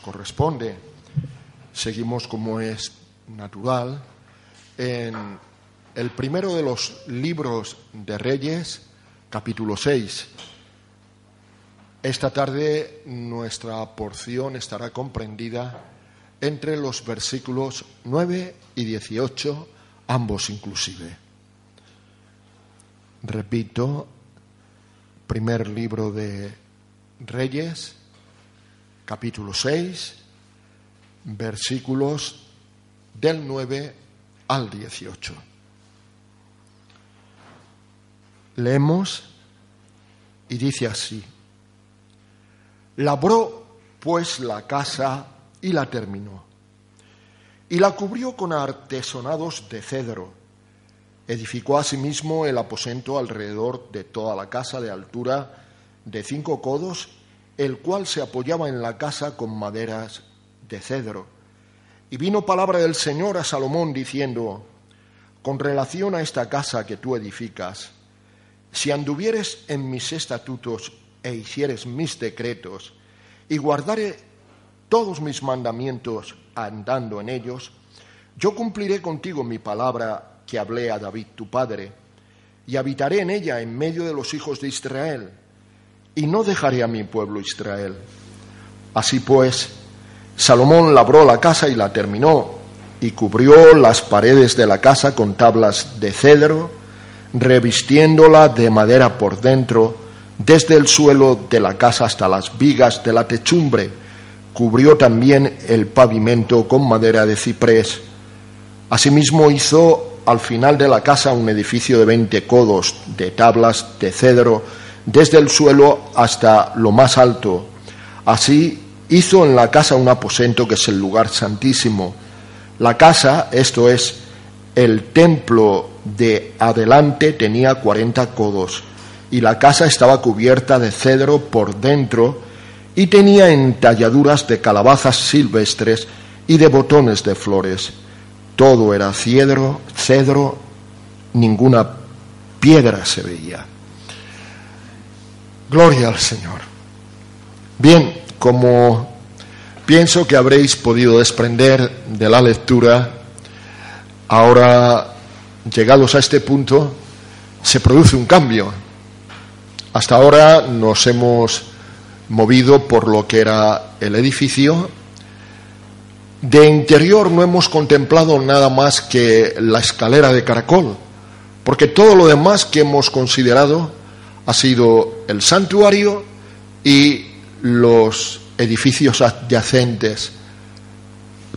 Corresponde. Seguimos como es natural en el primero de los libros de Reyes, capítulo 6. Esta tarde nuestra porción estará comprendida entre los versículos 9 y 18 ambos inclusive. Repito, primer libro de Reyes, capítulo 6, versículos del 9 al 18. Leemos y dice así, labró pues la casa y la terminó y la cubrió con artesonados de cedro. Edificó asimismo el aposento alrededor de toda la casa de altura de cinco codos, el cual se apoyaba en la casa con maderas de cedro. Y vino palabra del Señor a Salomón diciendo, con relación a esta casa que tú edificas, si anduvieres en mis estatutos e hicieres mis decretos, y guardare todos mis mandamientos andando en ellos, yo cumpliré contigo mi palabra que hablé a David tu padre, y habitaré en ella en medio de los hijos de Israel, y no dejaré a mi pueblo Israel. Así pues, Salomón labró la casa y la terminó, y cubrió las paredes de la casa con tablas de cedro, revistiéndola de madera por dentro, desde el suelo de la casa hasta las vigas de la techumbre, cubrió también el pavimento con madera de ciprés. Asimismo hizo al final de la casa un edificio de veinte codos de tablas de cedro desde el suelo hasta lo más alto. Así hizo en la casa un aposento que es el lugar santísimo. La casa, esto es, el templo de adelante tenía cuarenta codos y la casa estaba cubierta de cedro por dentro y tenía entalladuras de calabazas silvestres y de botones de flores. Todo era cedro, cedro, ninguna piedra se veía. Gloria al Señor. Bien, como pienso que habréis podido desprender de la lectura, ahora llegados a este punto, se produce un cambio. Hasta ahora nos hemos movido por lo que era el edificio. De interior no hemos contemplado nada más que la escalera de caracol, porque todo lo demás que hemos considerado ha sido el santuario y los edificios adyacentes.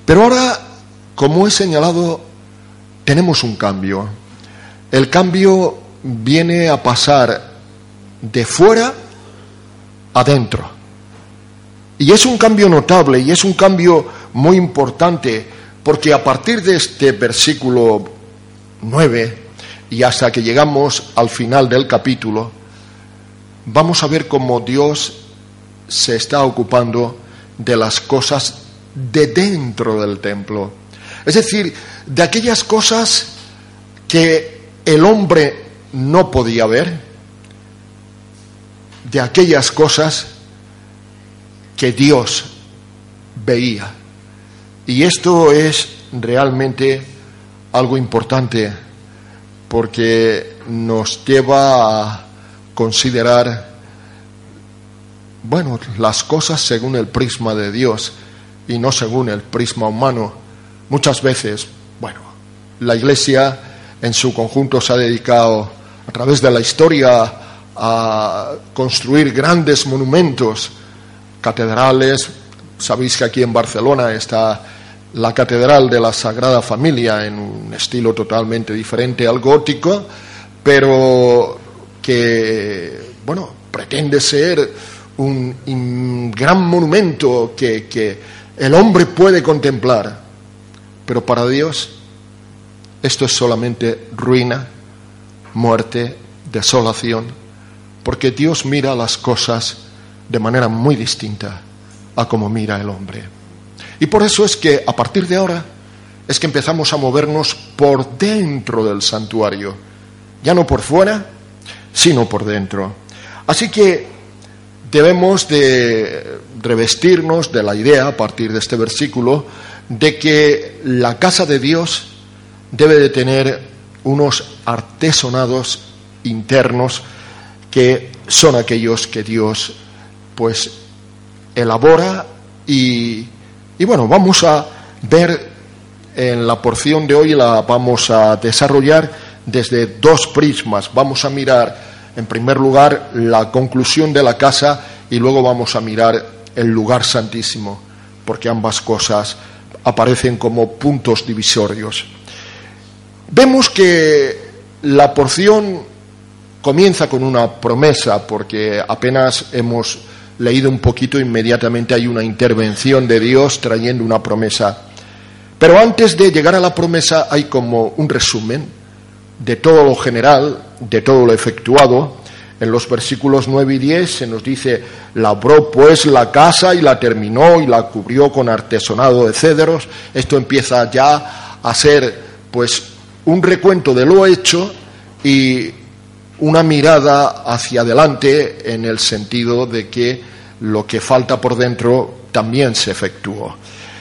Pero ahora, como he señalado, tenemos un cambio. El cambio viene a pasar de fuera adentro. Y es un cambio notable y es un cambio muy importante porque a partir de este versículo 9 y hasta que llegamos al final del capítulo, vamos a ver cómo Dios se está ocupando de las cosas de dentro del templo. Es decir, de aquellas cosas que el hombre no podía ver, de aquellas cosas que Dios veía. Y esto es realmente algo importante porque nos lleva a considerar, bueno, las cosas según el prisma de Dios y no según el prisma humano. Muchas veces, bueno, la Iglesia en su conjunto se ha dedicado a través de la historia a construir grandes monumentos, catedrales. Sabéis que aquí en Barcelona está la Catedral de la Sagrada Familia en un estilo totalmente diferente al gótico, pero que, bueno, pretende ser un, gran monumento que, el hombre puede contemplar, pero para Dios esto es solamente ruina, muerte, desolación, porque Dios mira las cosas de manera muy distinta a como mira el hombre. Y por eso es que a partir de ahora es que empezamos a movernos por dentro del santuario, ya no por fuera, sino por dentro. Así que debemos de revestirnos de la idea a partir de este versículo de que la casa de Dios debe de tener unos artesonados internos que son aquellos que Dios pues elabora y, y bueno, vamos a ver en la porción de hoy la vamos a desarrollar desde dos prismas. Vamos a mirar en primer lugar la conclusión de la casa y luego vamos a mirar el lugar santísimo, porque ambas cosas aparecen como puntos divisorios. Vemos que la porción comienza con una promesa, porque apenas hemos leído un poquito, inmediatamente hay una intervención de Dios trayendo una promesa. Pero antes de llegar a la promesa hay como un resumen de todo lo general, de todo lo efectuado. En los versículos 9 y 10 se nos dice, labró pues la casa y la terminó y la cubrió con artesonado de cedros. Esto empieza ya a ser pues un recuento de lo hecho y una mirada hacia adelante en el sentido de que lo que falta por dentro también se efectuó.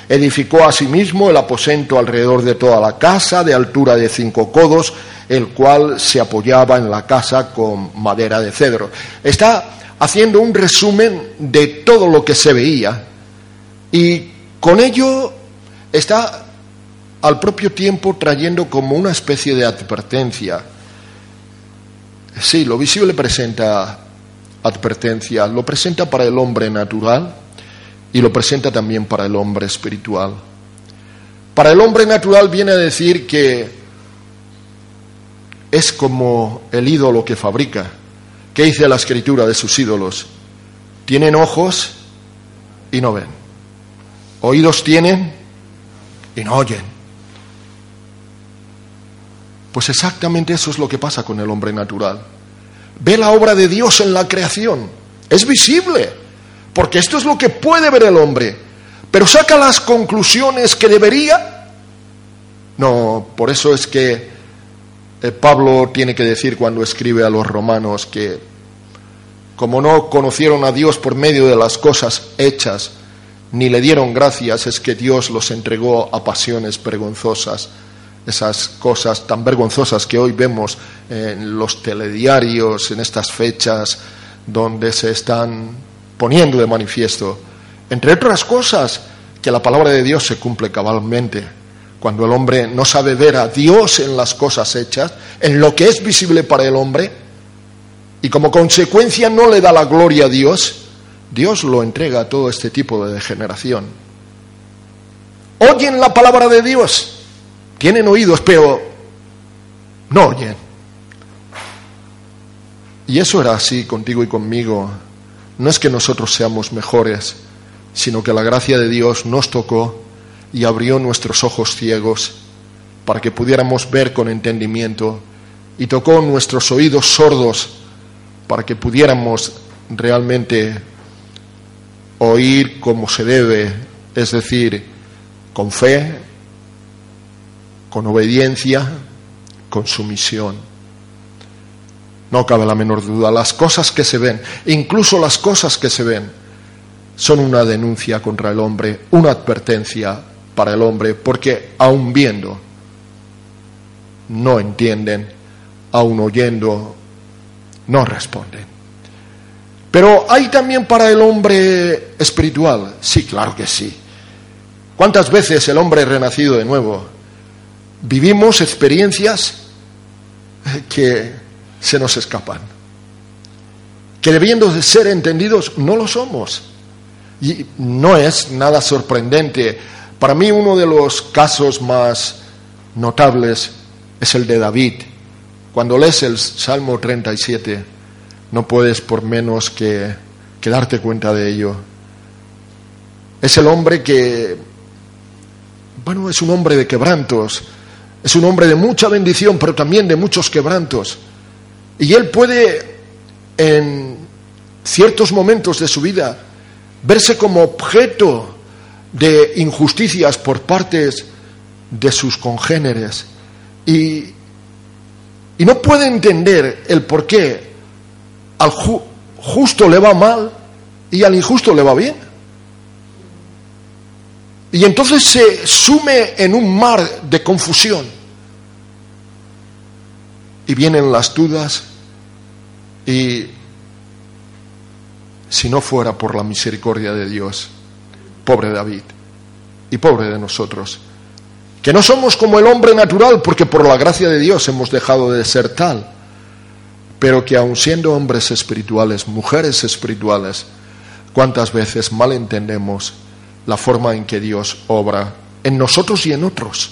Edificó asimismo el aposento alrededor de toda la casa, de altura de cinco codos, el cual se apoyaba en la casa con madera de cedro. Está haciendo un resumen de todo lo que se veía y con ello está al propio tiempo trayendo como una especie de advertencia. Sí, lo visible presenta advertencia, lo presenta para el hombre natural y lo presenta también para el hombre espiritual. Para el hombre natural viene a decir que es como el ídolo que fabrica. ¿Qué dice la escritura de sus ídolos? Tienen ojos y no ven. Oídos tienen y no oyen. Pues exactamente eso es lo que pasa con el hombre natural. Ve la obra de Dios en la creación. Es visible, porque esto es lo que puede ver el hombre. Pero saca las conclusiones que debería. No, por eso es que eh, Pablo tiene que decir cuando escribe a los romanos que como no conocieron a Dios por medio de las cosas hechas, ni le dieron gracias, es que Dios los entregó a pasiones vergonzosas esas cosas tan vergonzosas que hoy vemos en los telediarios, en estas fechas donde se están poniendo de manifiesto. Entre otras cosas, que la palabra de Dios se cumple cabalmente. Cuando el hombre no sabe ver a Dios en las cosas hechas, en lo que es visible para el hombre, y como consecuencia no le da la gloria a Dios, Dios lo entrega a todo este tipo de degeneración. Oyen la palabra de Dios, tienen oídos, pero no oyen. Y eso era así contigo y conmigo. No es que nosotros seamos mejores, sino que la gracia de Dios nos tocó y abrió nuestros ojos ciegos para que pudiéramos ver con entendimiento y tocó nuestros oídos sordos para que pudiéramos realmente oír como se debe, es decir, con fe, con obediencia, con sumisión. No cabe la menor duda, las cosas que se ven, incluso las cosas que se ven, son una denuncia contra el hombre, una advertencia para el hombre, porque aun viendo, no entienden, aun oyendo, no responden. Pero hay también para el hombre espiritual, sí, claro que sí. ¿Cuántas veces el hombre renacido de nuevo vivimos experiencias que se nos escapan, que debiendo de ser entendidos no lo somos. Y no es nada sorprendente. Para mí uno de los casos más notables es el de David. Cuando lees el Salmo 37, no puedes por menos que, darte cuenta de ello. Es el hombre que, bueno, es un hombre de quebrantos, es un hombre de mucha bendición, pero también de muchos quebrantos. Y él puede, en ciertos momentos de su vida, verse como objeto de injusticias por partes de sus congéneres. Y, y no puede entender el por qué al justo le va mal y al injusto le va bien. Y entonces se sume en un mar de confusión. Y vienen las dudas y si no fuera por la misericordia de Dios, pobre David y pobre de nosotros, que no somos como el hombre natural porque por la gracia de Dios hemos dejado de ser tal, pero que aun siendo hombres espirituales, mujeres espirituales, cuántas veces mal entendemos la forma en que Dios obra en nosotros y en otros.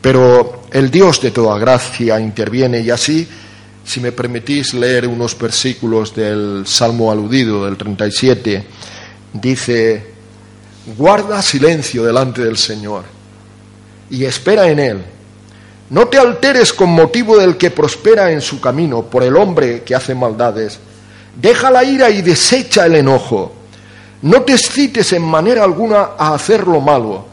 Pero el Dios de toda gracia interviene y así, si me permitís leer unos versículos del Salmo aludido, del 37, dice, guarda silencio delante del Señor y espera en Él. No te alteres con motivo del que prospera en su camino, por el hombre que hace maldades. Deja la ira y desecha el enojo. No te excites en manera alguna a hacer lo malo,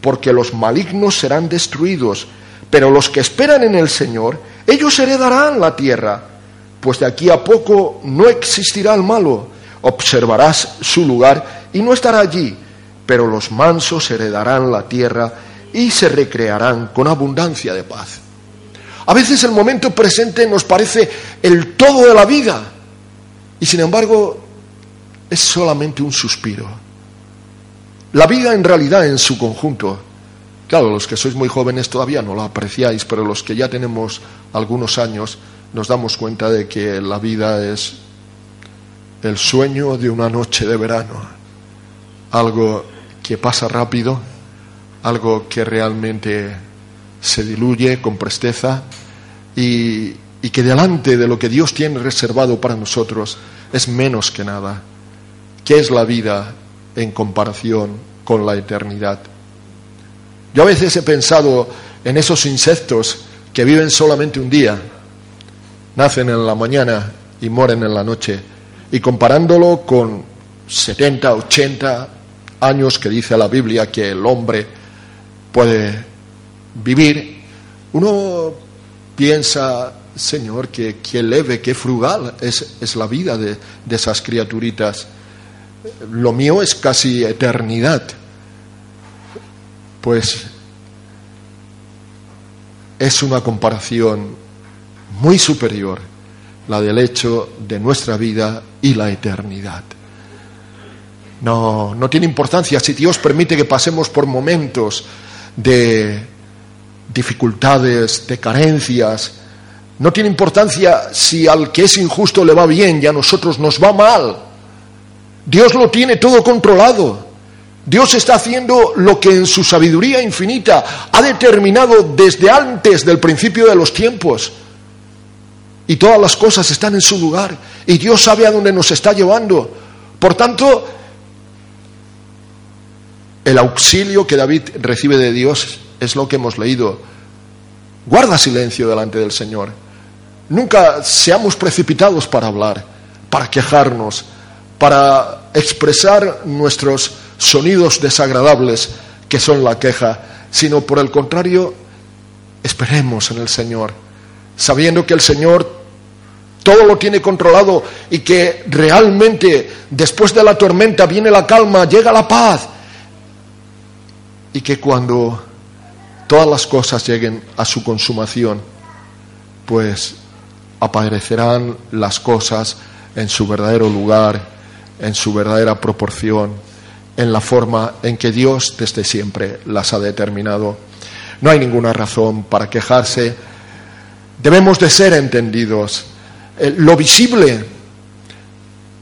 porque los malignos serán destruidos, pero los que esperan en el Señor, ellos heredarán la tierra, pues de aquí a poco no existirá el malo. Observarás su lugar y no estará allí, pero los mansos heredarán la tierra y se recrearán con abundancia de paz. A veces el momento presente nos parece el todo de la vida y sin embargo es solamente un suspiro. La vida en realidad en su conjunto, claro, los que sois muy jóvenes todavía no lo apreciáis, pero los que ya tenemos algunos años nos damos cuenta de que la vida es el sueño de una noche de verano, algo que pasa rápido algo que realmente se diluye con presteza y, que delante de lo que Dios tiene reservado para nosotros es menos que nada. ¿Qué es la vida en comparación con la eternidad? Yo a veces he pensado en esos insectos que viven solamente un día, nacen en la mañana y mueren en la noche, y comparándolo con 70, 80 años que dice la Biblia que el hombre puede vivir, uno piensa, Señor, que, leve, qué frugal es, la vida de, de esas criaturitas. Lo mío es casi eternidad. Pues es una comparación muy superior la del hecho de nuestra vida y la eternidad. No, no tiene importancia si Dios permite que pasemos por momentos de dificultades, de carencias. No tiene importancia si al que es injusto le va bien y a nosotros nos va mal. Dios lo tiene todo controlado. Dios está haciendo lo que en su sabiduría infinita ha determinado desde antes del principio de los tiempos. Y todas las cosas están en su lugar. Y Dios sabe a dónde nos está llevando. Por tanto, el auxilio que David recibe de Dios es lo que hemos leído. Guarda silencio delante del Señor. Nunca seamos precipitados para hablar, para quejarnos, para expresar nuestros sonidos desagradables que son la queja, sino por el contrario, esperemos en el Señor, sabiendo que el Señor todo lo tiene controlado y que realmente después de la tormenta viene la calma, llega la paz y que cuando todas las cosas lleguen a su consumación, pues aparecerán las cosas en su verdadero lugar, en su verdadera proporción, en la forma en que Dios desde siempre las ha determinado. No hay ninguna razón para quejarse. Debemos de ser entendidos. Eh, lo visible,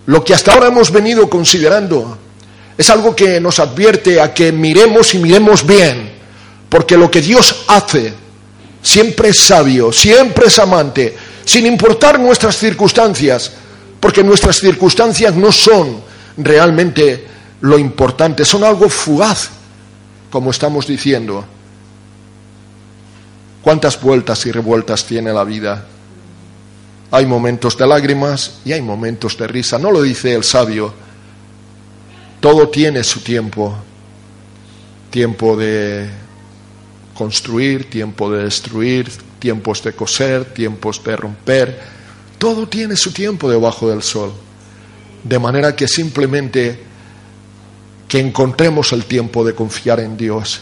lo que hasta ahora hemos venido considerando, es algo que nos advierte a que miremos y miremos bien, porque lo que Dios hace siempre es sabio, siempre es amante, sin importar nuestras circunstancias, porque nuestras circunstancias no son realmente lo importante, son algo fugaz, como estamos diciendo. ¿Cuántas vueltas y revueltas tiene la vida? Hay momentos de lágrimas y hay momentos de risa. No lo dice el sabio. Todo tiene su tiempo. Tiempo de construir, tiempo de destruir, tiempos de coser, tiempos de romper. Todo tiene su tiempo debajo del sol. De manera que simplemente que encontremos el tiempo de confiar en Dios,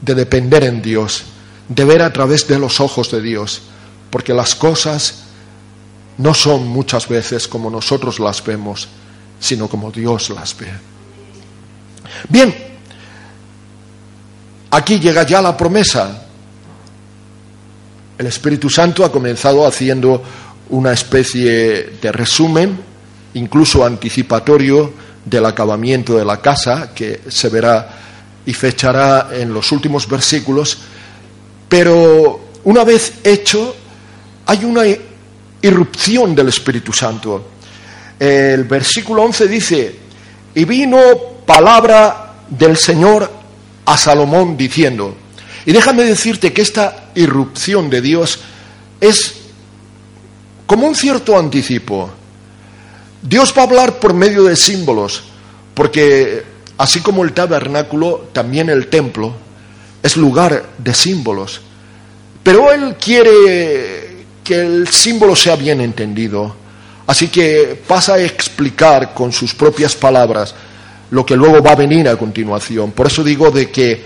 de depender en Dios, de ver a través de los ojos de Dios, porque las cosas no son muchas veces como nosotros las vemos, sino como Dios las ve. Bien, aquí llega ya la promesa. El Espíritu Santo ha comenzado haciendo una especie de resumen, incluso anticipatorio, del acabamiento de la casa, que se verá y fechará en los últimos versículos, pero una vez hecho, hay una irrupción del Espíritu Santo. El versículo 11 dice, y vino palabra del Señor a Salomón diciendo, y déjame decirte que esta irrupción de Dios es como un cierto anticipo. Dios va a hablar por medio de símbolos, porque así como el tabernáculo, también el templo es lugar de símbolos. Pero Él quiere que el símbolo sea bien entendido. Así que pasa a explicar con sus propias palabras lo que luego va a venir a continuación. Por eso digo de que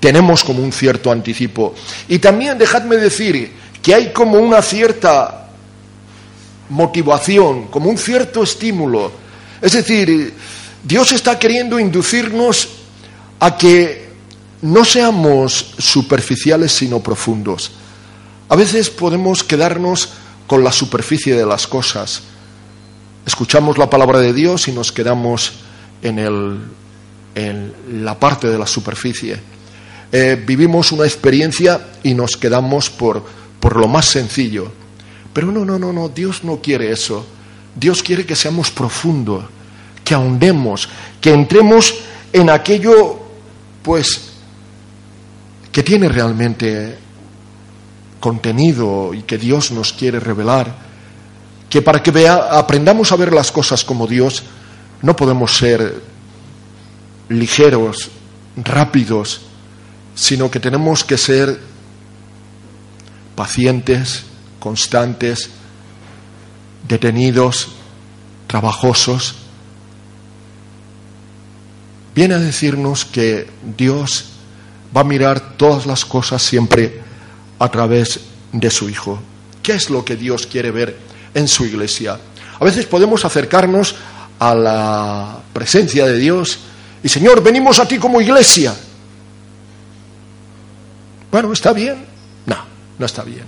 tenemos como un cierto anticipo. Y también dejadme decir que hay como una cierta motivación, como un cierto estímulo. Es decir, Dios está queriendo inducirnos a que no seamos superficiales sino profundos. A veces podemos quedarnos con la superficie de las cosas. Escuchamos la palabra de Dios y nos quedamos en, el, en la parte de la superficie. Eh, vivimos una experiencia y nos quedamos por, por lo más sencillo. Pero no, no, no, no, Dios no quiere eso. Dios quiere que seamos profundos, que ahondemos, que entremos en aquello, pues, que tiene realmente contenido y que Dios nos quiere revelar. Que para que vea, aprendamos a ver las cosas como Dios, no podemos ser ligeros, rápidos, sino que tenemos que ser pacientes, constantes, detenidos, trabajosos, viene a decirnos que Dios va a mirar todas las cosas siempre a través de su Hijo. ¿Qué es lo que Dios quiere ver en su iglesia? A veces podemos acercarnos a la presencia de Dios y Señor, venimos a ti como iglesia. Bueno, ¿está bien? No, no está bien.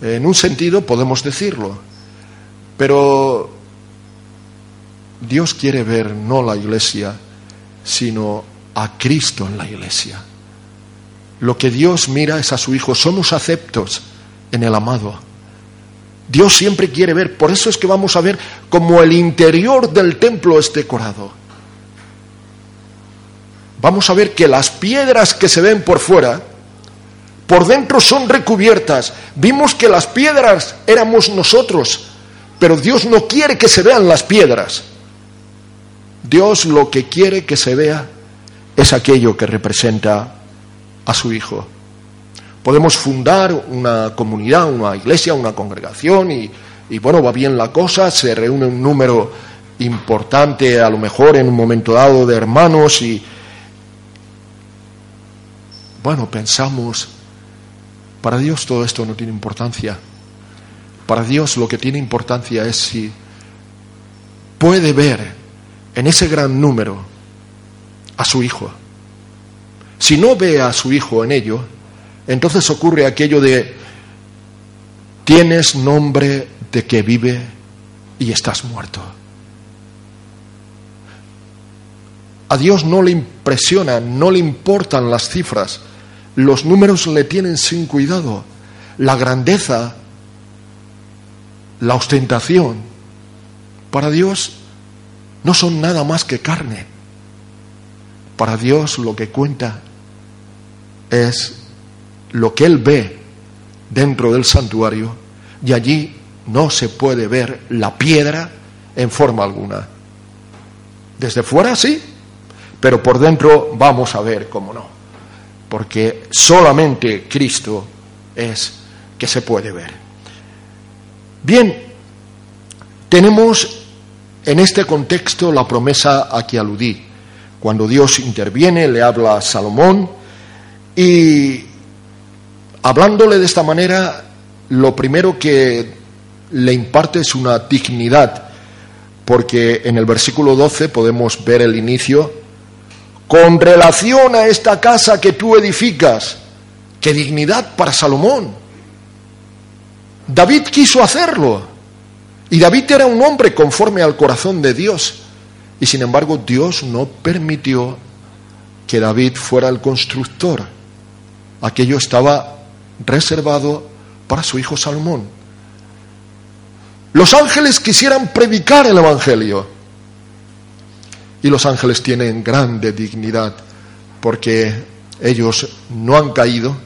En un sentido podemos decirlo, pero Dios quiere ver no la iglesia, sino a Cristo en la iglesia. Lo que Dios mira es a su Hijo, somos aceptos en el amado. Dios siempre quiere ver, por eso es que vamos a ver cómo el interior del templo es decorado. Vamos a ver que las piedras que se ven por fuera por dentro son recubiertas. Vimos que las piedras éramos nosotros, pero Dios no quiere que se vean las piedras. Dios lo que quiere que se vea es aquello que representa a su Hijo. Podemos fundar una comunidad, una iglesia, una congregación y, bueno, va bien la cosa, se reúne un número importante a lo mejor en un momento dado de hermanos y bueno, pensamos para Dios todo esto no tiene importancia. Para Dios lo que tiene importancia es si puede ver en ese gran número a su Hijo. Si no ve a su Hijo en ello, entonces ocurre aquello de tienes nombre de que vive y estás muerto. A Dios no le impresiona, no le importan las cifras, los números le tienen sin cuidado. La grandeza, la ostentación, para Dios no son nada más que carne. Para Dios lo que cuenta es lo que Él ve dentro del santuario y allí no se puede ver la piedra en forma alguna. Desde fuera sí, pero por dentro vamos a ver cómo no, porque solamente Cristo es que se puede ver. Bien, tenemos en este contexto la promesa a que aludí. Cuando Dios interviene, le habla a Salomón y hablándole de esta manera, lo primero que le imparte es una dignidad, porque en el versículo 12 podemos ver el inicio, con relación a esta casa que tú edificas, qué dignidad para Salomón. David quiso hacerlo, y David era un hombre conforme al corazón de Dios, y sin embargo Dios no permitió que David fuera el constructor. Aquello estaba reservado para su hijo Salomón. Los ángeles quisieran predicar el Evangelio. Y los ángeles tienen grande dignidad porque ellos no han caído.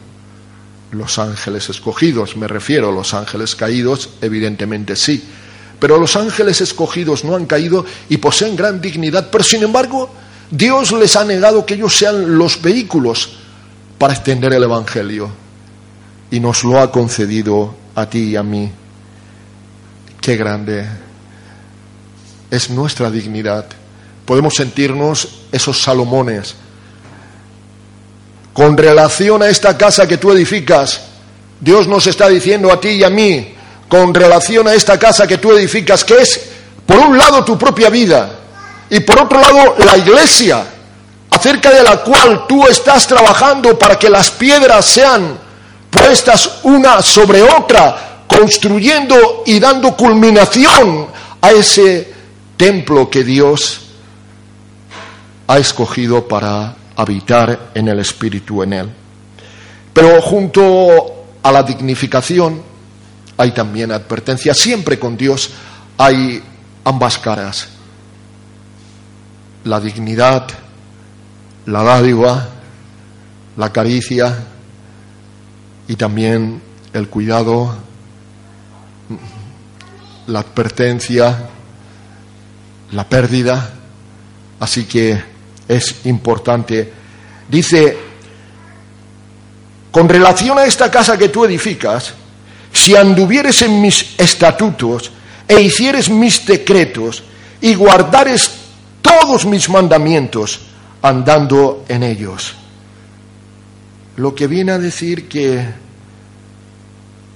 Los ángeles escogidos, me refiero, los ángeles caídos, evidentemente sí. Pero los ángeles escogidos no han caído y poseen gran dignidad. Pero sin embargo, Dios les ha negado que ellos sean los vehículos para extender el Evangelio. Y nos lo ha concedido a ti y a mí. Qué grande es nuestra dignidad. Podemos sentirnos esos Salomones. Con relación a esta casa que tú edificas, Dios nos está diciendo a ti y a mí, con relación a esta casa que tú edificas, que es, por un lado, tu propia vida y por otro lado, la iglesia, acerca de la cual tú estás trabajando para que las piedras sean puestas una sobre otra construyendo y dando culminación a ese templo que Dios ha escogido para habitar en el Espíritu en él. Pero junto a la dignificación hay también advertencia. Siempre con Dios hay ambas caras. La dignidad, la dádiva, la caricia y también el cuidado la advertencia, la pérdida. Así que es importante. Dice, con relación a esta casa que tú edificas, si anduvieres en mis estatutos e hicieres mis decretos y guardares todos mis mandamientos andando en ellos. Lo que viene a decir que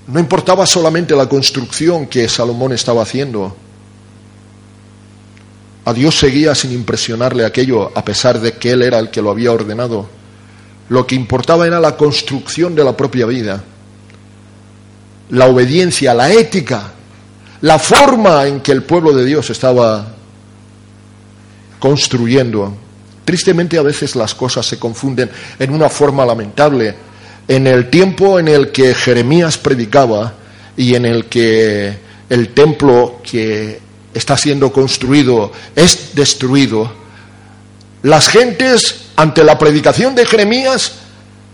no importaba solamente la construcción que Salomón estaba haciendo. A Dios seguía sin impresionarle aquello, a pesar de que Él era el que lo había ordenado. Lo que importaba era la construcción de la propia vida, la obediencia, la ética, la forma en que el pueblo de Dios estaba construyendo. Tristemente a veces las cosas se confunden en una forma lamentable en el tiempo en el que Jeremías predicaba y en el que el templo que está siendo construido es destruido, las gentes ante la predicación de Jeremías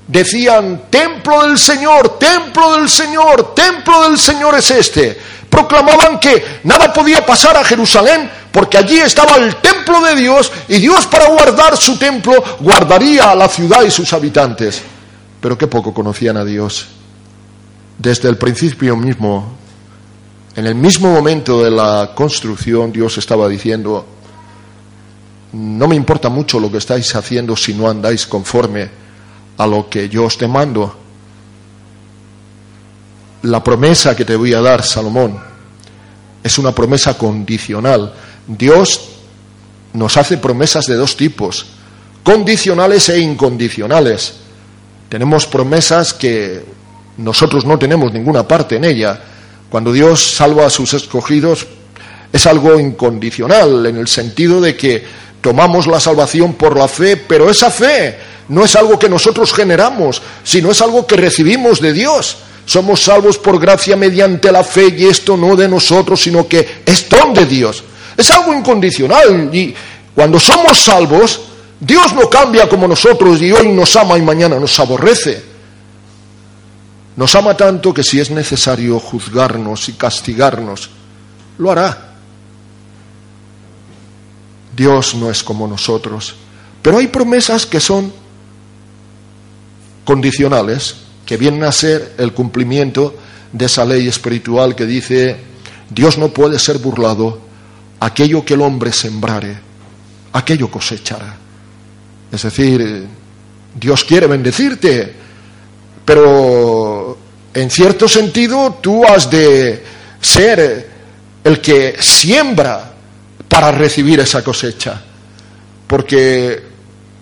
decían, templo del Señor, templo del Señor, templo del Señor es este. Proclamaban que nada podía pasar a Jerusalén porque allí estaba el templo de Dios y Dios para guardar su templo guardaría a la ciudad y sus habitantes pero qué poco conocían a Dios. Desde el principio mismo, en el mismo momento de la construcción, Dios estaba diciendo, no me importa mucho lo que estáis haciendo si no andáis conforme a lo que yo os te mando. La promesa que te voy a dar, Salomón, es una promesa condicional. Dios nos hace promesas de dos tipos, condicionales e incondicionales. Tenemos promesas que nosotros no tenemos ninguna parte en ella. Cuando Dios salva a sus escogidos es algo incondicional, en el sentido de que tomamos la salvación por la fe, pero esa fe no es algo que nosotros generamos, sino es algo que recibimos de Dios. Somos salvos por gracia mediante la fe y esto no de nosotros, sino que es don de Dios. Es algo incondicional y cuando somos salvos, Dios no cambia como nosotros y hoy nos ama y mañana nos aborrece. Nos ama tanto que si es necesario juzgarnos y castigarnos, lo hará. Dios no es como nosotros. Pero hay promesas que son condicionales, que vienen a ser el cumplimiento de esa ley espiritual que dice, Dios no puede ser burlado, aquello que el hombre sembrare, aquello cosechará. Es decir, Dios quiere bendecirte, pero en cierto sentido tú has de ser el que siembra para recibir esa cosecha. Porque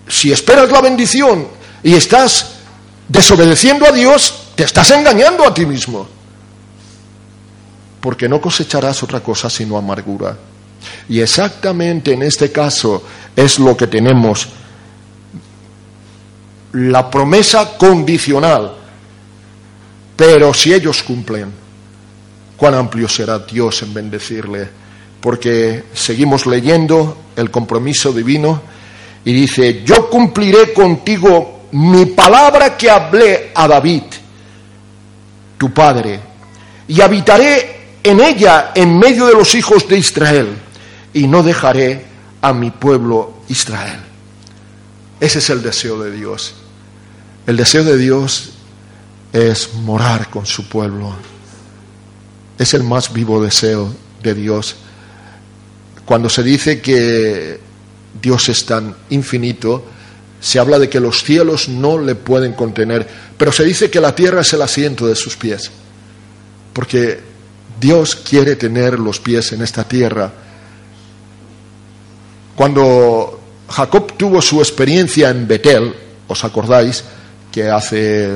si esperas la bendición y estás desobedeciendo a Dios, te estás engañando a ti mismo. Porque no cosecharás otra cosa sino amargura. Y exactamente en este caso es lo que tenemos. La promesa condicional. Pero si ellos cumplen, cuán amplio será Dios en bendecirle. Porque seguimos leyendo el compromiso divino y dice, yo cumpliré contigo mi palabra que hablé a David, tu padre, y habitaré en ella en medio de los hijos de Israel, y no dejaré a mi pueblo Israel. Ese es el deseo de Dios. El deseo de Dios es morar con su pueblo es el más vivo deseo de Dios. Cuando se dice que Dios es tan infinito, se habla de que los cielos no le pueden contener, pero se dice que la tierra es el asiento de sus pies, porque Dios quiere tener los pies en esta tierra. Cuando Jacob tuvo su experiencia en Betel, ¿os acordáis? Que hace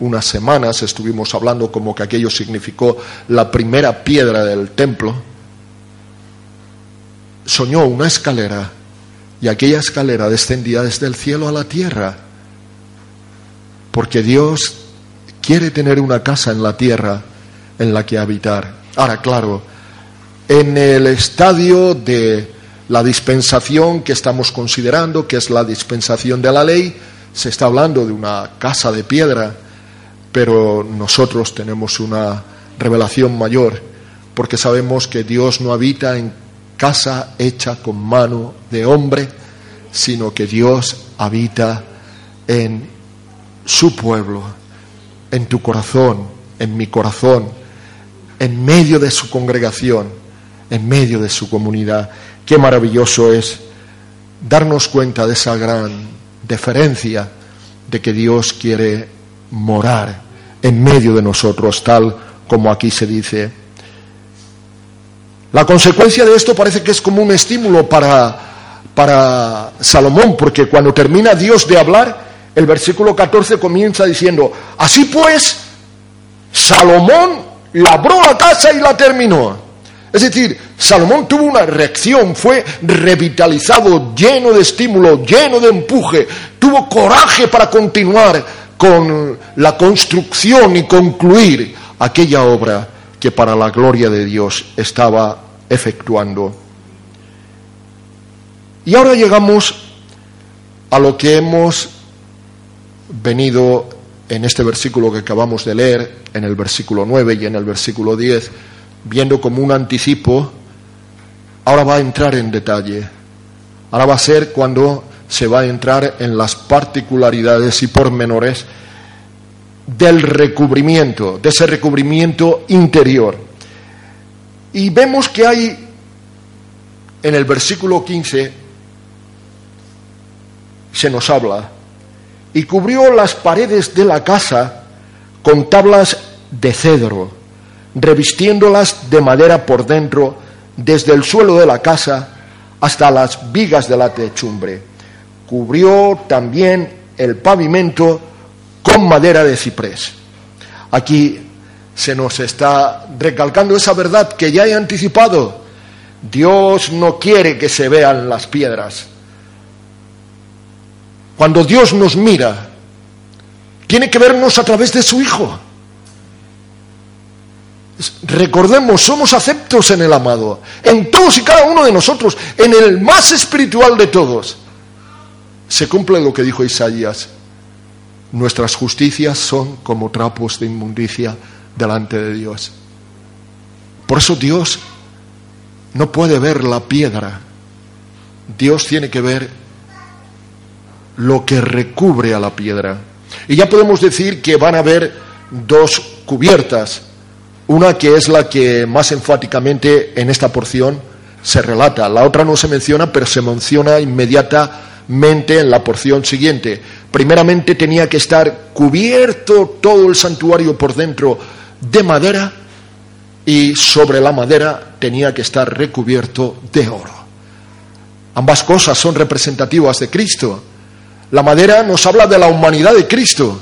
unas semanas estuvimos hablando como que aquello significó la primera piedra del templo, soñó una escalera y aquella escalera descendía desde el cielo a la tierra, porque Dios quiere tener una casa en la tierra en la que habitar. Ahora, claro, en el estadio de la dispensación que estamos considerando, que es la dispensación de la ley, se está hablando de una casa de piedra, pero nosotros tenemos una revelación mayor, porque sabemos que Dios no habita en casa hecha con mano de hombre, sino que Dios habita en su pueblo, en tu corazón, en mi corazón, en medio de su congregación, en medio de su comunidad. Qué maravilloso es darnos cuenta de esa gran deferencia de que Dios quiere morar en medio de nosotros, tal como aquí se dice. La consecuencia de esto parece que es como un estímulo para, para Salomón, porque cuando termina Dios de hablar, el versículo 14 comienza diciendo, así pues, Salomón labró la casa y la terminó. Es decir, Salomón tuvo una reacción, fue revitalizado, lleno de estímulo, lleno de empuje, tuvo coraje para continuar con la construcción y concluir aquella obra que para la gloria de Dios estaba efectuando. Y ahora llegamos a lo que hemos venido en este versículo que acabamos de leer, en el versículo 9 y en el versículo 10, viendo como un anticipo, ahora va a entrar en detalle. Ahora va a ser cuando se va a entrar en las particularidades y pormenores del recubrimiento, de ese recubrimiento interior. Y vemos que hay en el versículo 15, se nos habla, y cubrió las paredes de la casa con tablas de cedro, revistiéndolas de madera por dentro, desde el suelo de la casa hasta las vigas de la techumbre cubrió también el pavimento con madera de ciprés. Aquí se nos está recalcando esa verdad que ya he anticipado. Dios no quiere que se vean las piedras. Cuando Dios nos mira, tiene que vernos a través de su Hijo. Recordemos, somos aceptos en el amado, en todos y cada uno de nosotros, en el más espiritual de todos se cumple lo que dijo Isaías. Nuestras justicias son como trapos de inmundicia delante de Dios. Por eso Dios no puede ver la piedra. Dios tiene que ver lo que recubre a la piedra. Y ya podemos decir que van a haber dos cubiertas. Una que es la que más enfáticamente en esta porción se relata. La otra no se menciona, pero se menciona inmediatamente en la porción siguiente. Primeramente tenía que estar cubierto todo el santuario por dentro de madera y sobre la madera tenía que estar recubierto de oro. Ambas cosas son representativas de Cristo. La madera nos habla de la humanidad de Cristo,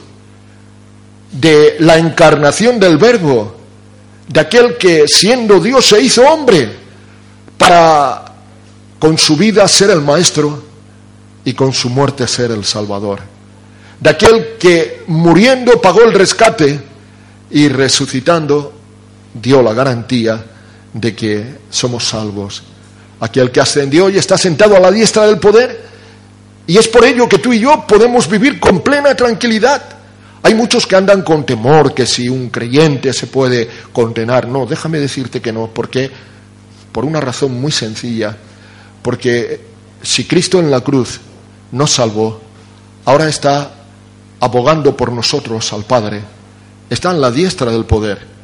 de la encarnación del Verbo, de aquel que siendo Dios se hizo hombre para con su vida ser el Maestro y con su muerte ser el Salvador. De aquel que muriendo pagó el rescate y resucitando dio la garantía de que somos salvos. Aquel que ascendió y está sentado a la diestra del poder. Y es por ello que tú y yo podemos vivir con plena tranquilidad. Hay muchos que andan con temor que si un creyente se puede condenar. No, déjame decirte que no, porque por una razón muy sencilla. Porque si Cristo en la cruz nos salvó, ahora está abogando por nosotros al Padre. Está en la diestra del poder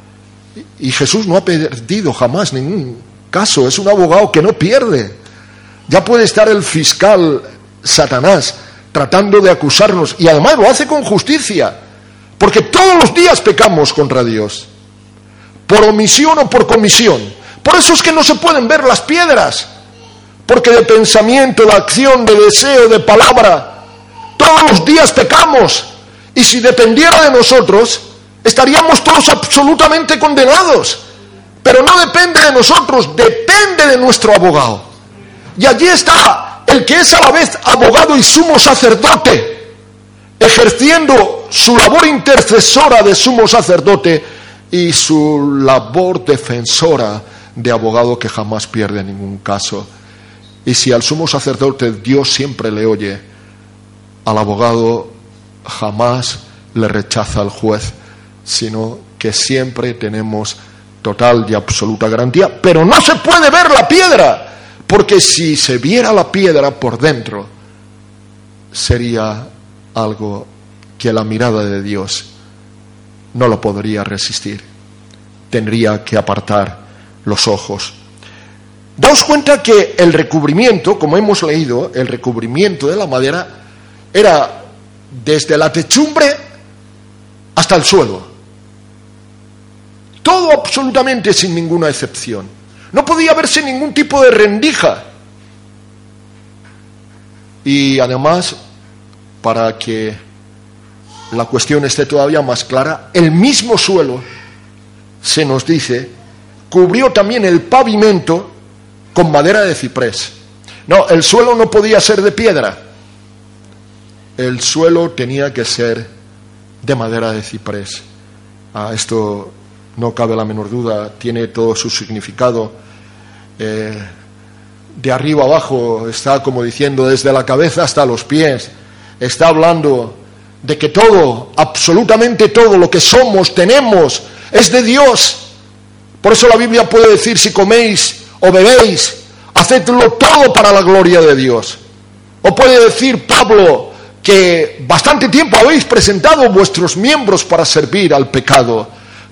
y Jesús no ha perdido jamás ningún caso, es un abogado que no pierde. Ya puede estar el fiscal Satanás tratando de acusarnos y además lo hace con justicia, porque todos los días pecamos contra Dios, por omisión o por comisión. Por eso es que no se pueden ver las piedras, porque de pensamiento, de acción, de deseo, de palabra, todos los días pecamos. Y si dependiera de nosotros, estaríamos todos absolutamente condenados. Pero no depende de nosotros, depende de nuestro abogado. Y allí está el que es a la vez abogado y sumo sacerdote, ejerciendo su labor intercesora de sumo sacerdote y su labor defensora de abogado que jamás pierde ningún caso. Y si al sumo sacerdote Dios siempre le oye, al abogado jamás le rechaza el juez sino que siempre tenemos total y absoluta garantía. Pero no se puede ver la piedra, porque si se viera la piedra por dentro, sería algo que la mirada de Dios no lo podría resistir. Tendría que apartar los ojos. Daos cuenta que el recubrimiento, como hemos leído, el recubrimiento de la madera era desde la techumbre hasta el suelo. Todo absolutamente sin ninguna excepción. No podía verse ningún tipo de rendija. Y además, para que la cuestión esté todavía más clara, el mismo suelo, se nos dice, cubrió también el pavimento con madera de ciprés. No, el suelo no podía ser de piedra. El suelo tenía que ser de madera de ciprés. Ah, esto no cabe la menor duda, tiene todo su significado. Eh, de arriba abajo está como diciendo desde la cabeza hasta los pies, está hablando de que todo, absolutamente todo lo que somos, tenemos, es de Dios. Por eso la Biblia puede decir, si coméis o bebéis, hacedlo todo para la gloria de Dios. O puede decir Pablo que bastante tiempo habéis presentado vuestros miembros para servir al pecado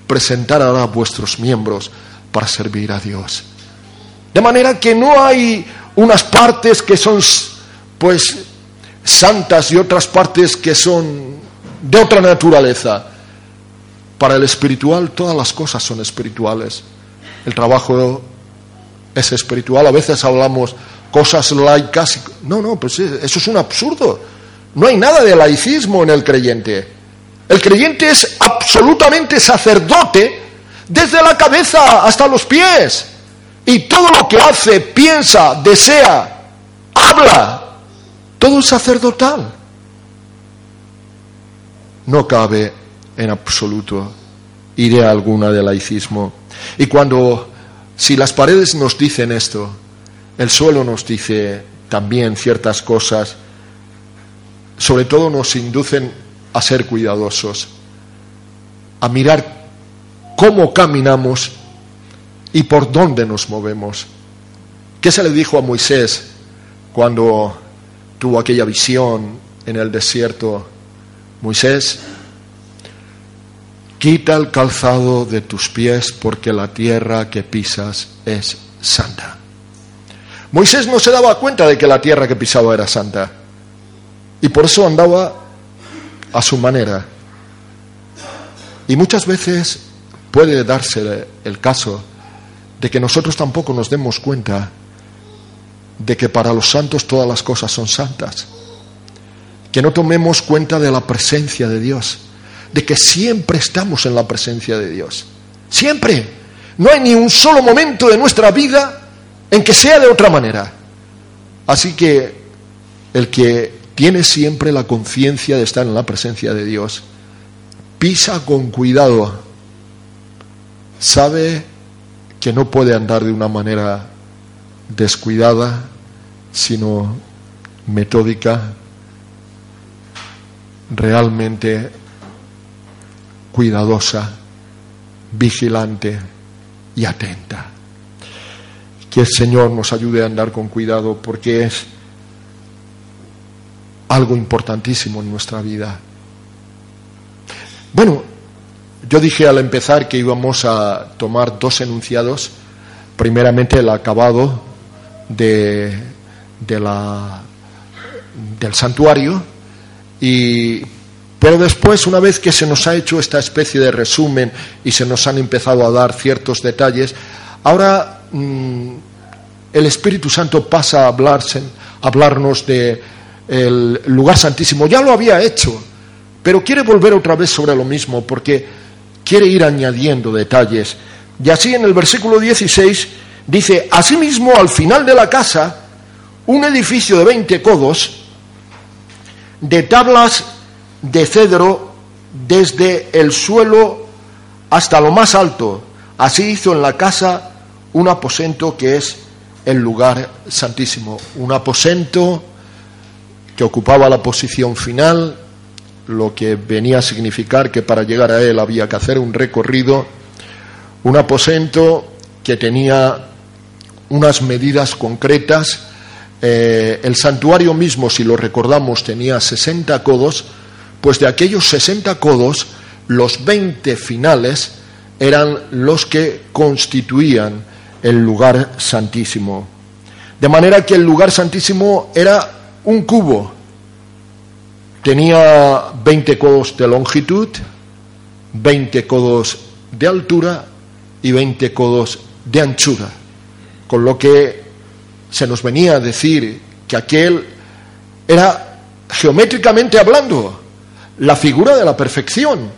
presentar ahora vuestros miembros para servir a Dios. De manera que no hay unas partes que son pues santas y otras partes que son de otra naturaleza. Para el espiritual todas las cosas son espirituales. El trabajo es espiritual. A veces hablamos cosas laicas. No, no, pues eso es un absurdo. No hay nada de laicismo en el creyente. El creyente es absolutamente sacerdote desde la cabeza hasta los pies. Y todo lo que hace, piensa, desea, habla, todo es sacerdotal. No cabe en absoluto idea alguna de laicismo. Y cuando, si las paredes nos dicen esto, el suelo nos dice también ciertas cosas, sobre todo nos inducen a ser cuidadosos, a mirar cómo caminamos y por dónde nos movemos. ¿Qué se le dijo a Moisés cuando tuvo aquella visión en el desierto? Moisés, quita el calzado de tus pies porque la tierra que pisas es santa. Moisés no se daba cuenta de que la tierra que pisaba era santa y por eso andaba a su manera. Y muchas veces puede darse el caso de que nosotros tampoco nos demos cuenta de que para los santos todas las cosas son santas. Que no tomemos cuenta de la presencia de Dios, de que siempre estamos en la presencia de Dios. Siempre. No hay ni un solo momento de nuestra vida en que sea de otra manera. Así que el que tiene siempre la conciencia de estar en la presencia de Dios, pisa con cuidado, sabe que no puede andar de una manera descuidada, sino metódica, realmente cuidadosa, vigilante y atenta. Que el Señor nos ayude a andar con cuidado porque es algo importantísimo en nuestra vida. Bueno, yo dije al empezar que íbamos a tomar dos enunciados. Primeramente el acabado de, de la, del santuario. Y, pero después, una vez que se nos ha hecho esta especie de resumen y se nos han empezado a dar ciertos detalles, ahora mm, el Espíritu Santo pasa a, hablarse, a hablarnos de el lugar santísimo. Ya lo había hecho, pero quiere volver otra vez sobre lo mismo porque quiere ir añadiendo detalles. Y así en el versículo 16 dice, asimismo al final de la casa, un edificio de 20 codos, de tablas de cedro desde el suelo hasta lo más alto. Así hizo en la casa un aposento que es el lugar santísimo, un aposento que ocupaba la posición final lo que venía a significar que para llegar a él había que hacer un recorrido, un aposento que tenía unas medidas concretas. Eh, el santuario mismo, si lo recordamos, tenía 60 codos, pues de aquellos 60 codos, los 20 finales eran los que constituían el lugar santísimo. De manera que el lugar santísimo era un cubo, Tenía 20 codos de longitud, 20 codos de altura y 20 codos de anchura, con lo que se nos venía a decir que aquel era geométricamente hablando la figura de la perfección.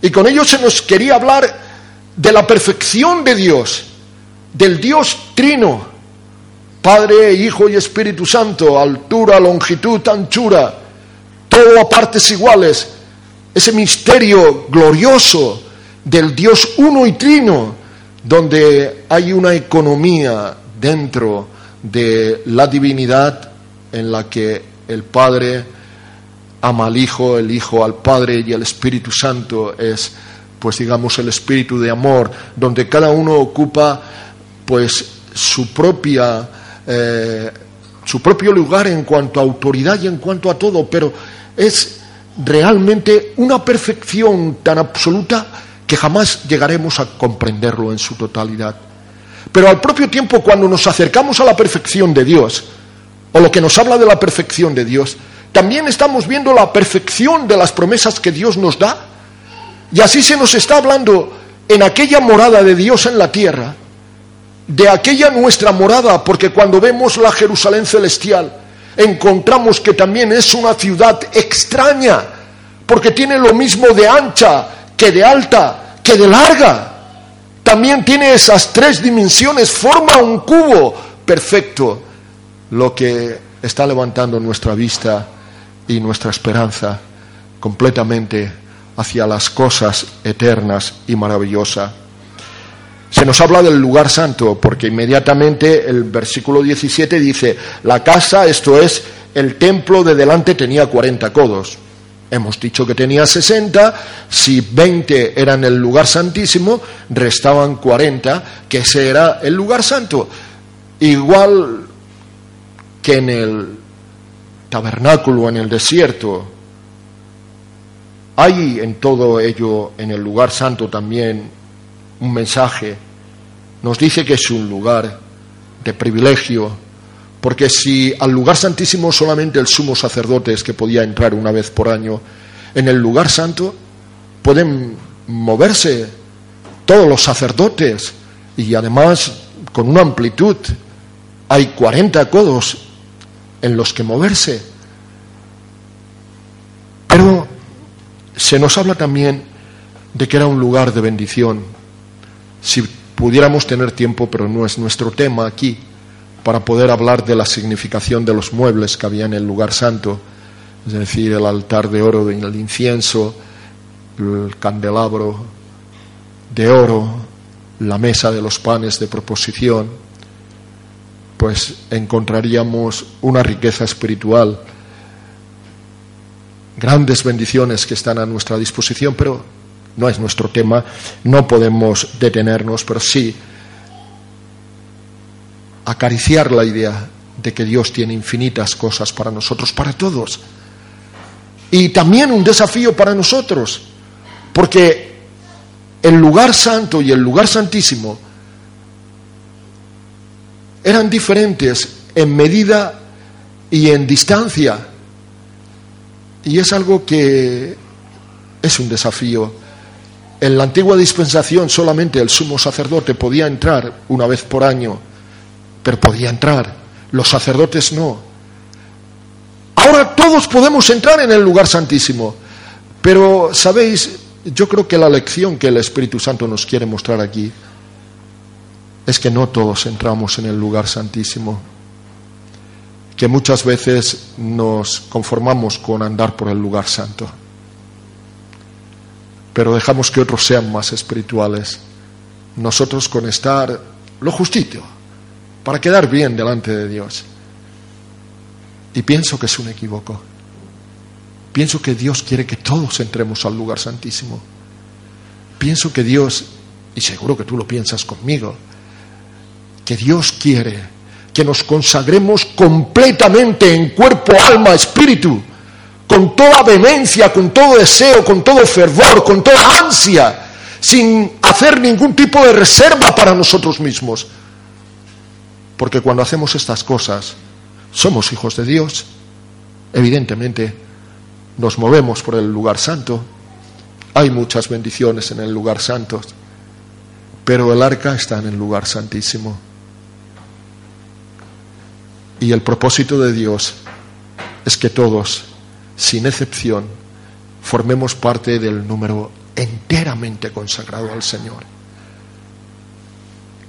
Y con ello se nos quería hablar de la perfección de Dios, del Dios trino, Padre, Hijo y Espíritu Santo, altura, longitud, anchura, todo a partes iguales, ese misterio glorioso del Dios uno y trino, donde hay una economía dentro de la divinidad en la que el Padre ama al Hijo, el Hijo al Padre y el Espíritu Santo es, pues digamos, el espíritu de amor, donde cada uno ocupa, pues, su propia, eh, su propio lugar en cuanto a autoridad y en cuanto a todo, pero es realmente una perfección tan absoluta que jamás llegaremos a comprenderlo en su totalidad. Pero al propio tiempo, cuando nos acercamos a la perfección de Dios, o lo que nos habla de la perfección de Dios, también estamos viendo la perfección de las promesas que Dios nos da. Y así se nos está hablando en aquella morada de Dios en la tierra, de aquella nuestra morada, porque cuando vemos la Jerusalén celestial, encontramos que también es una ciudad extraña, porque tiene lo mismo de ancha que de alta, que de larga. También tiene esas tres dimensiones, forma un cubo perfecto, lo que está levantando nuestra vista y nuestra esperanza completamente hacia las cosas eternas y maravillosas. Se nos habla del lugar santo, porque inmediatamente el versículo 17 dice, la casa, esto es el templo de delante tenía 40 codos. Hemos dicho que tenía 60, si 20 eran el lugar santísimo, restaban 40, que ese era el lugar santo. Igual que en el tabernáculo, en el desierto, hay en todo ello, en el lugar santo también, un mensaje. Nos dice que es un lugar de privilegio, porque si al lugar santísimo solamente el sumo sacerdote es que podía entrar una vez por año, en el lugar santo pueden moverse todos los sacerdotes y además con una amplitud. Hay 40 codos en los que moverse. Pero se nos habla también de que era un lugar de bendición. Si pudiéramos tener tiempo, pero no es nuestro tema aquí, para poder hablar de la significación de los muebles que había en el lugar santo, es decir, el altar de oro, el incienso, el candelabro de oro, la mesa de los panes de proposición, pues encontraríamos una riqueza espiritual, grandes bendiciones que están a nuestra disposición, pero no es nuestro tema, no podemos detenernos, pero sí acariciar la idea de que Dios tiene infinitas cosas para nosotros, para todos. Y también un desafío para nosotros, porque el lugar santo y el lugar santísimo eran diferentes en medida y en distancia. Y es algo que es un desafío. En la antigua dispensación solamente el sumo sacerdote podía entrar una vez por año pero podía entrar. Los sacerdotes no. Ahora todos podemos entrar en el lugar santísimo. Pero, ¿sabéis? Yo creo que la lección que el Espíritu Santo nos quiere mostrar aquí es que no todos entramos en el lugar santísimo. Que muchas veces nos conformamos con andar por el lugar santo. Pero dejamos que otros sean más espirituales. Nosotros con estar lo justito para quedar bien delante de Dios. Y pienso que es un equívoco. Pienso que Dios quiere que todos entremos al lugar santísimo. Pienso que Dios, y seguro que tú lo piensas conmigo, que Dios quiere que nos consagremos completamente en cuerpo, alma, espíritu, con toda vehemencia, con todo deseo, con todo fervor, con toda ansia, sin hacer ningún tipo de reserva para nosotros mismos porque cuando hacemos estas cosas, somos hijos de Dios. Evidentemente, nos movemos por el lugar santo. Hay muchas bendiciones en el lugar santo. Pero el arca está en el lugar santísimo. Y el propósito de Dios es que todos, sin excepción, formemos parte del número enteramente consagrado al Señor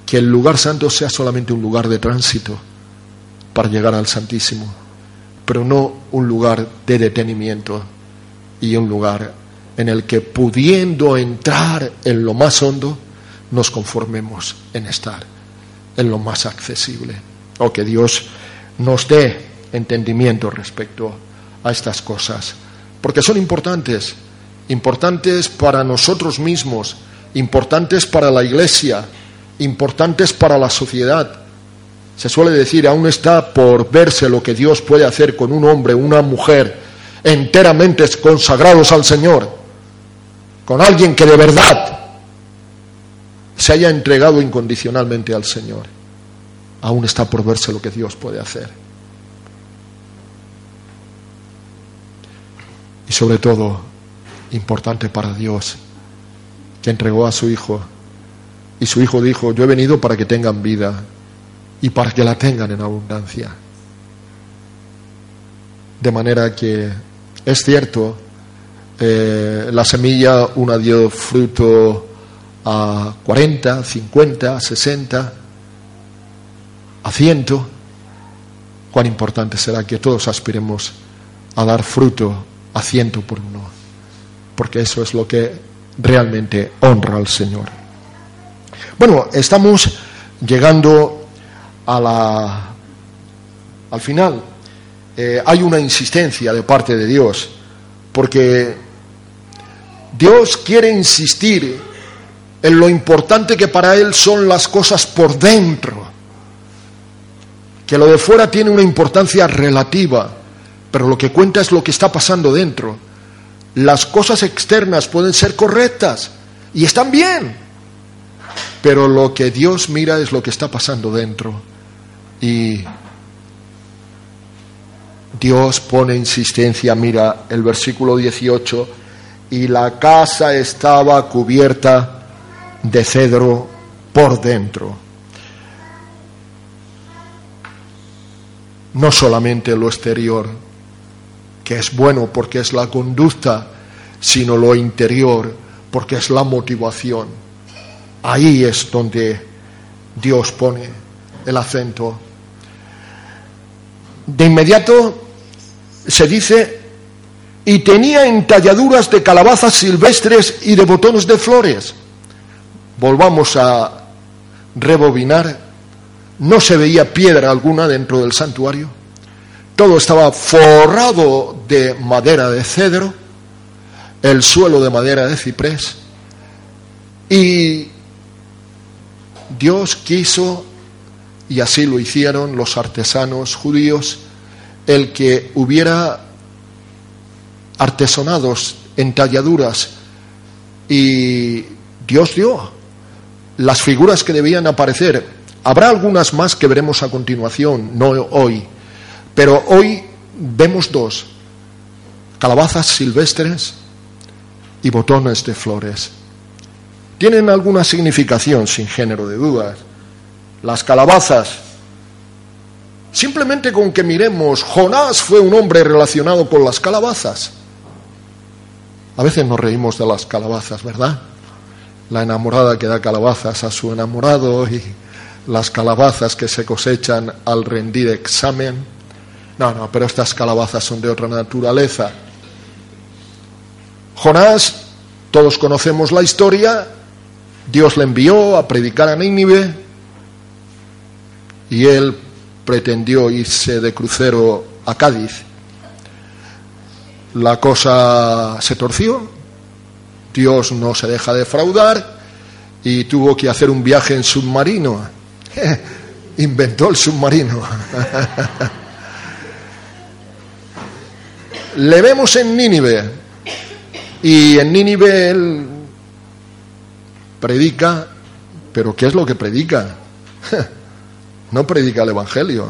que el lugar santo sea solamente un lugar de tránsito para llegar al Santísimo, pero no un lugar de detenimiento y un lugar en el que pudiendo entrar en lo más hondo, nos conformemos en estar en lo más accesible. O que Dios nos dé entendimiento respecto a estas cosas, porque son importantes, importantes para nosotros mismos, importantes para la Iglesia, importantes para la sociedad. Se suele decir, aún está por verse lo que Dios puede hacer con un hombre, una mujer, enteramente consagrados al Señor, con alguien que de verdad se haya entregado incondicionalmente al Señor. Aún está por verse lo que Dios puede hacer. Y sobre todo, importante para Dios, que entregó a su Hijo y su hijo dijo, yo he venido para que tengan vida y para que la tengan en abundancia. De manera que es cierto, eh, la semilla una dio fruto a 40, 50, 60, 100. Cuán importante será que todos aspiremos a dar fruto a ciento por uno, porque eso es lo que realmente honra al Señor. Bueno, estamos llegando a la, al final. eh, hay una insistencia de parte de Dios, porque Dios quiere insistir en lo importante que para Él son las cosas por dentro, que lo de fuera tiene una importancia relativa, pero lo que cuenta es lo que está pasando dentro. Las cosas externas pueden ser correctas y están bien, pero lo que Dios mira es lo que está pasando dentro. Y Dios pone insistencia, mira el versículo 18, y la casa estaba cubierta de cedro por dentro. No solamente lo exterior, que es bueno porque es la conducta, sino lo interior, porque es la motivación. Ahí es donde Dios pone el acento. De inmediato se dice, y tenía entalladuras de calabazas silvestres y de botones de flores. Volvamos a rebobinar. No se veía piedra alguna dentro del santuario. Todo estaba forrado de madera de cedro, el suelo de madera de ciprés. Y Dios quiso, y así lo hicieron los artesanos judíos, el que hubiera artesonados, entalladuras, y Dios dio las figuras que debían aparecer. Habrá algunas más que veremos a continuación, no hoy, pero hoy vemos dos, calabazas silvestres y botones de flores. Tienen alguna significación, sin género de dudas. Las calabazas Simplemente con que miremos, Jonás fue un hombre relacionado con las calabazas. A veces nos reímos de las calabazas, ¿verdad? La enamorada que da calabazas a su enamorado y las calabazas que se cosechan al rendir examen. No, no, pero estas calabazas son de otra naturaleza. Jonás, todos conocemos la historia, Dios le envió a predicar a Nínive y él pretendió irse de crucero a Cádiz. La cosa se torció, Dios no se deja defraudar y tuvo que hacer un viaje en submarino. Inventó el submarino. Le vemos en Nínive y en Nínive él predica, pero ¿qué es lo que predica? no predica el Evangelio.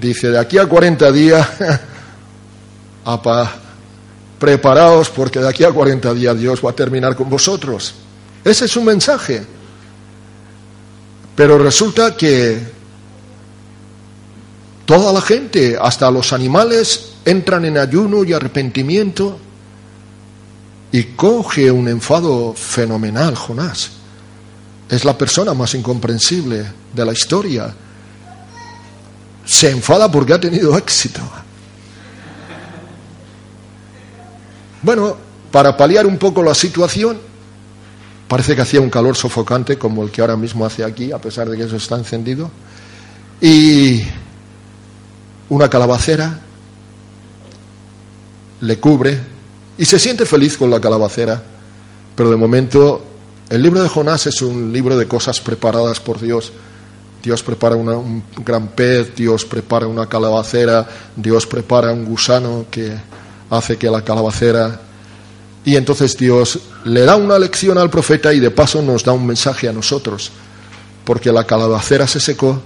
Dice, de aquí a 40 días, apa, preparaos porque de aquí a 40 días Dios va a terminar con vosotros. Ese es su mensaje. Pero resulta que toda la gente, hasta los animales, entran en ayuno y arrepentimiento y coge un enfado fenomenal, Jonás. Es la persona más incomprensible de la historia se enfada porque ha tenido éxito. Bueno, para paliar un poco la situación, parece que hacía un calor sofocante como el que ahora mismo hace aquí, a pesar de que eso está encendido, y una calabacera le cubre y se siente feliz con la calabacera, pero de momento el libro de Jonás es un libro de cosas preparadas por Dios. Dios prepara un gran pez, Dios prepara una calabacera, Dios prepara un gusano que hace que la calabacera... Y entonces Dios le da una lección al profeta y de paso nos da un mensaje a nosotros, porque la calabacera se secó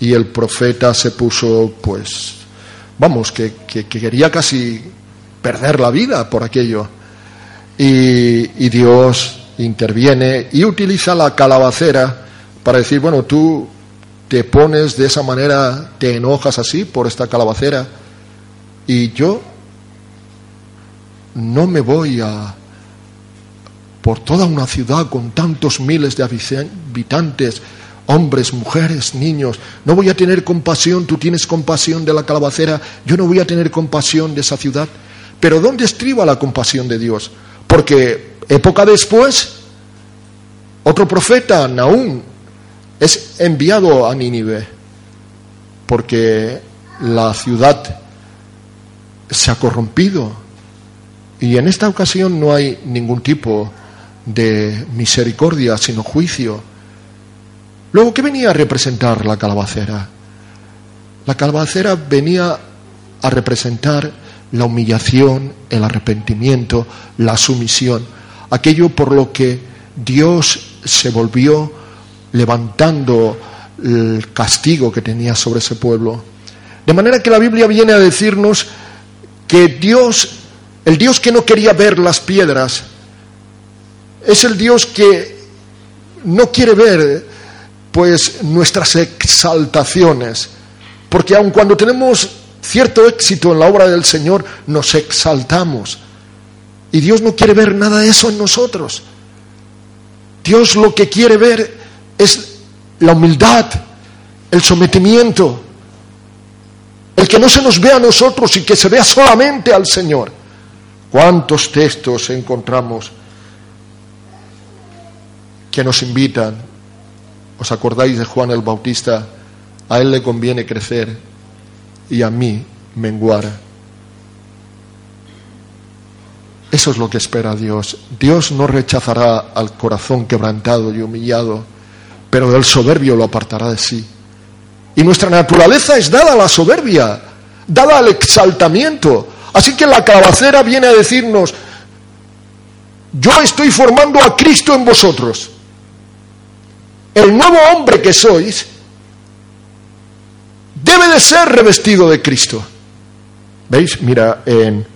y el profeta se puso, pues, vamos, que, quería casi perder la vida por aquello. y Dios interviene y utiliza la calabacera para decir, bueno, tú te pones de esa manera, te enojas así por esta calabacera y yo no me voy a por toda una ciudad con tantos miles de habitantes, hombres, mujeres, niños, no voy a tener compasión, tú tienes compasión de la calabacera, yo no voy a tener compasión de esa ciudad. Pero ¿dónde estriba la compasión de Dios? Porque época después, otro profeta, Naúm, es enviado a Nínive porque la ciudad se ha corrompido. Y en esta ocasión no hay ningún tipo de misericordia, sino juicio. Luego, ¿qué venía a representar la calabacera? La calabacera venía a representar la humillación, el arrepentimiento, la sumisión, aquello por lo que Dios se volvió levantando el castigo que tenía sobre ese pueblo. De manera que la Biblia viene a decirnos que Dios, el Dios que no quería ver las piedras, es el Dios que no quiere ver pues nuestras exaltaciones, porque aun cuando tenemos cierto éxito en la obra del Señor, nos exaltamos. Y Dios no quiere ver nada de eso en nosotros. Dios lo que quiere ver es la humildad, el sometimiento, el que no se nos vea a nosotros y que se vea solamente al Señor. ¿Cuántos textos encontramos que nos invitan? ¿Os acordáis de Juan el Bautista? A él le conviene crecer y a mí menguar. Eso es lo que espera Dios. Dios no rechazará al corazón quebrantado y humillado, pero del soberbio lo apartará de sí. Y nuestra naturaleza es dada a la soberbia, dada al exaltamiento. Así que la calabacera viene a decirnos, yo estoy formando a Cristo en vosotros. El nuevo hombre que sois debe de ser revestido de Cristo. ¿Veis? Mira, en,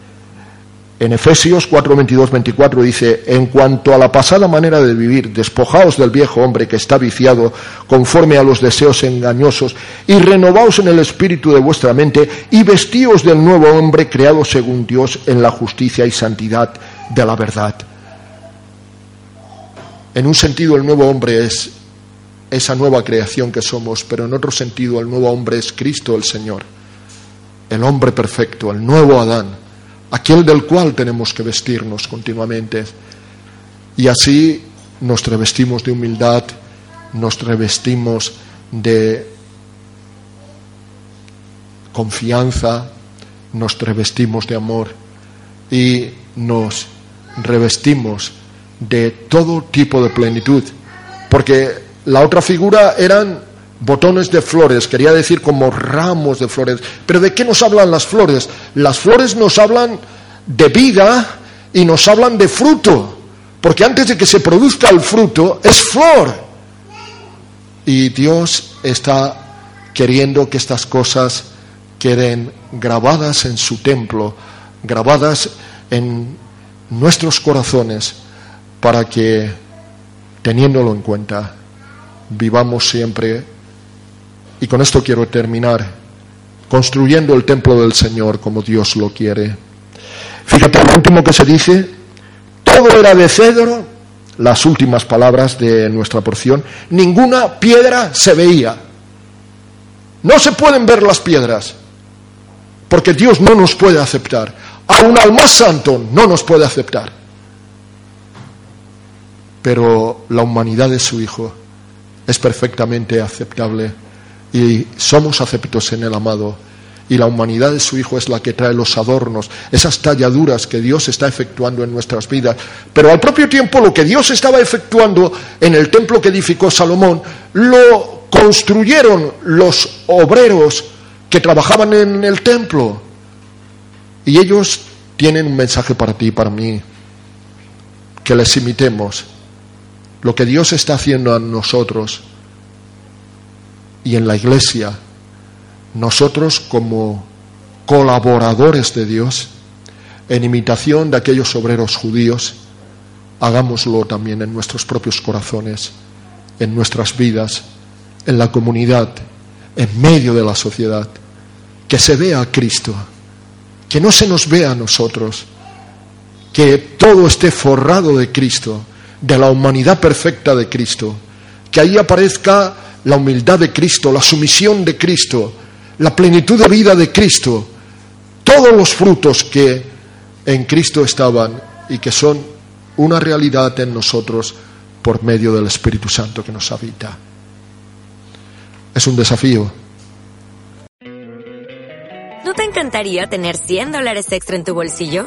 en Efesios 4, 22, 24 dice, en cuanto a la pasada manera de vivir, despojaos del viejo hombre que está viciado conforme a los deseos engañosos y renovaos en el espíritu de vuestra mente y vestíos del nuevo hombre creado según Dios en la justicia y santidad de la verdad. En un sentido el nuevo hombre es esa nueva creación que somos, pero en otro sentido el nuevo hombre es Cristo el Señor, el hombre perfecto, el nuevo Adán aquel del cual tenemos que vestirnos continuamente. Y así nos revestimos de humildad, nos revestimos de confianza, nos revestimos de amor y nos revestimos de todo tipo de plenitud. Porque la otra figura eran botones de flores, quería decir como ramos de flores. Pero ¿de qué nos hablan las flores? Las flores nos hablan de vida y nos hablan de fruto, porque antes de que se produzca el fruto es flor. Y Dios está queriendo que estas cosas queden grabadas en su templo, grabadas en nuestros corazones, para que, teniéndolo en cuenta, vivamos siempre y con esto quiero terminar, construyendo el templo del Señor como Dios lo quiere. Fíjate, lo último que se dice, todo era de cedro, las últimas palabras de nuestra porción, ninguna piedra se veía. No se pueden ver las piedras, porque Dios no nos puede aceptar. Aún al más santo no nos puede aceptar. Pero la humanidad de su Hijo es perfectamente aceptable y somos aceptos en el amado. Y la humanidad de su Hijo es la que trae los adornos, esas talladuras que Dios está efectuando en nuestras vidas. Pero al propio tiempo lo que Dios estaba efectuando en el templo que edificó Salomón, lo construyeron los obreros que trabajaban en el templo. Y ellos tienen un mensaje para ti y para mí, que les imitemos. Lo que Dios está haciendo a nosotros y en la iglesia, nosotros como colaboradores de Dios, en imitación de aquellos obreros judíos, hagámoslo también en nuestros propios corazones, en nuestras vidas, en la comunidad, en medio de la sociedad, que se vea a Cristo, que no se nos vea a nosotros, que todo esté forrado de Cristo, de la humanidad perfecta de Cristo, que ahí aparezca la humildad de Cristo, la sumisión de Cristo, la plenitud de vida de Cristo, todos los frutos que en Cristo estaban y que son una realidad en nosotros por medio del Espíritu Santo que nos habita. Es un desafío encantaría tener 100 dólares extra en tu bolsillo?